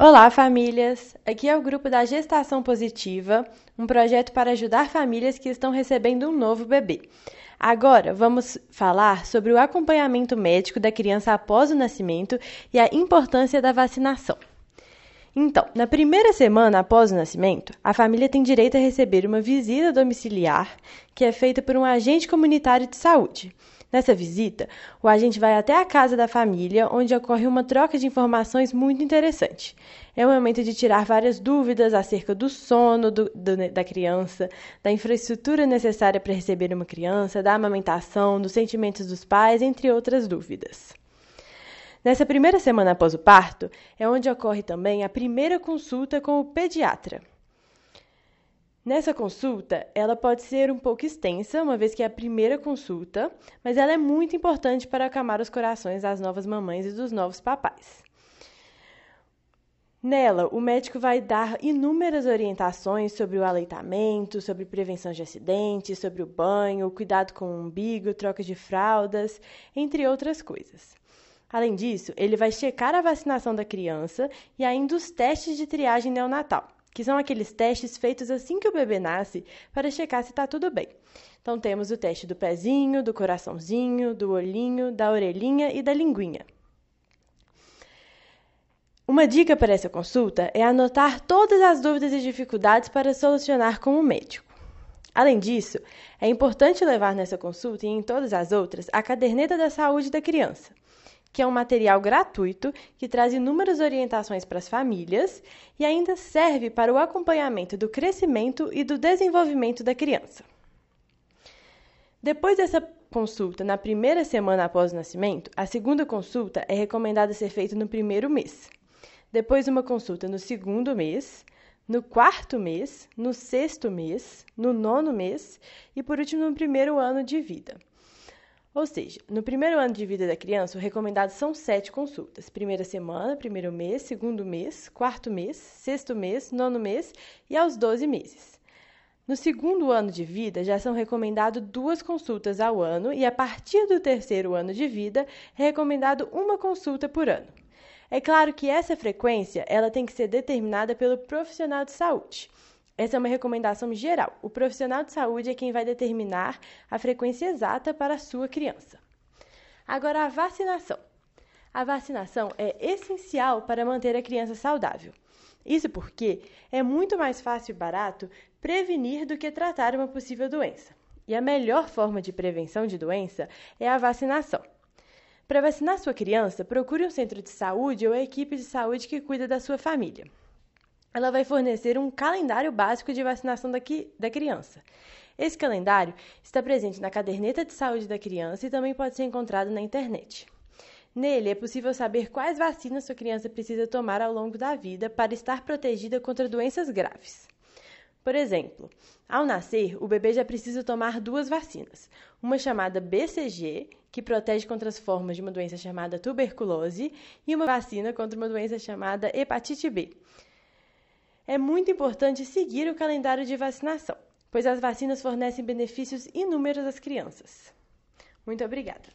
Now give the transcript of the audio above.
Olá, famílias! Aqui é o grupo da Gestação Positiva, um projeto para ajudar famílias que estão recebendo um novo bebê. Agora vamos falar sobre o acompanhamento médico da criança após o nascimento e a importância da vacinação. Então, na primeira semana após o nascimento, a família tem direito a receber uma visita domiciliar, que é feita por um agente comunitário de saúde. Nessa visita, o agente vai até a casa da família, onde ocorre uma troca de informações muito interessante. É um momento de tirar várias dúvidas acerca do sono do, do, da criança, da infraestrutura necessária para receber uma criança, da amamentação, dos sentimentos dos pais, entre outras dúvidas. Nessa primeira semana após o parto, é onde ocorre também a primeira consulta com o pediatra. Nessa consulta, ela pode ser um pouco extensa, uma vez que é a primeira consulta, mas ela é muito importante para acalmar os corações das novas mamães e dos novos papais. Nela, o médico vai dar inúmeras orientações sobre o aleitamento, sobre prevenção de acidentes, sobre o banho, cuidado com o umbigo, troca de fraldas, entre outras coisas. Além disso, ele vai checar a vacinação da criança e ainda os testes de triagem neonatal que são aqueles testes feitos assim que o bebê nasce para checar se está tudo bem. Então, temos o teste do pezinho, do coraçãozinho, do olhinho, da orelhinha e da linguinha. Uma dica para essa consulta é anotar todas as dúvidas e dificuldades para solucionar com o médico. Além disso, é importante levar nessa consulta e em todas as outras a caderneta da saúde da criança que é um material gratuito que traz inúmeras orientações para as famílias e ainda serve para o acompanhamento do crescimento e do desenvolvimento da criança. Depois dessa consulta na primeira semana após o nascimento, a segunda consulta é recomendada ser feita no primeiro mês. Depois, uma consulta no segundo mês, no quarto mês, no sexto mês, no nono mês e, por último, no primeiro ano de vida. Ou seja, no primeiro ano de vida da criança, o recomendado são sete consultas: primeira semana, primeiro mês, segundo mês, quarto mês, sexto mês, nono mês e aos 12 meses. No segundo ano de vida, já são recomendadas duas consultas ao ano, e a partir do terceiro ano de vida, é recomendado uma consulta por ano. É claro que essa frequência ela tem que ser determinada pelo profissional de saúde. Essa é uma recomendação geral. O profissional de saúde é quem vai determinar a frequência exata para a sua criança. Agora, a vacinação. A vacinação é essencial para manter a criança saudável. Isso porque é muito mais fácil e barato prevenir do que tratar uma possível doença. E a melhor forma de prevenção de doença é a vacinação. Para vacinar sua criança, procure um centro de saúde ou a equipe de saúde que cuida da sua família ela vai fornecer um calendário básico de vacinação da, da criança. Esse calendário está presente na caderneta de saúde da criança e também pode ser encontrado na internet. Nele é possível saber quais vacinas sua criança precisa tomar ao longo da vida para estar protegida contra doenças graves. Por exemplo, ao nascer, o bebê já precisa tomar duas vacinas: uma chamada BCG, que protege contra as formas de uma doença chamada tuberculose, e uma vacina contra uma doença chamada hepatite B, é muito importante seguir o calendário de vacinação, pois as vacinas fornecem benefícios inúmeros às crianças. Muito obrigada!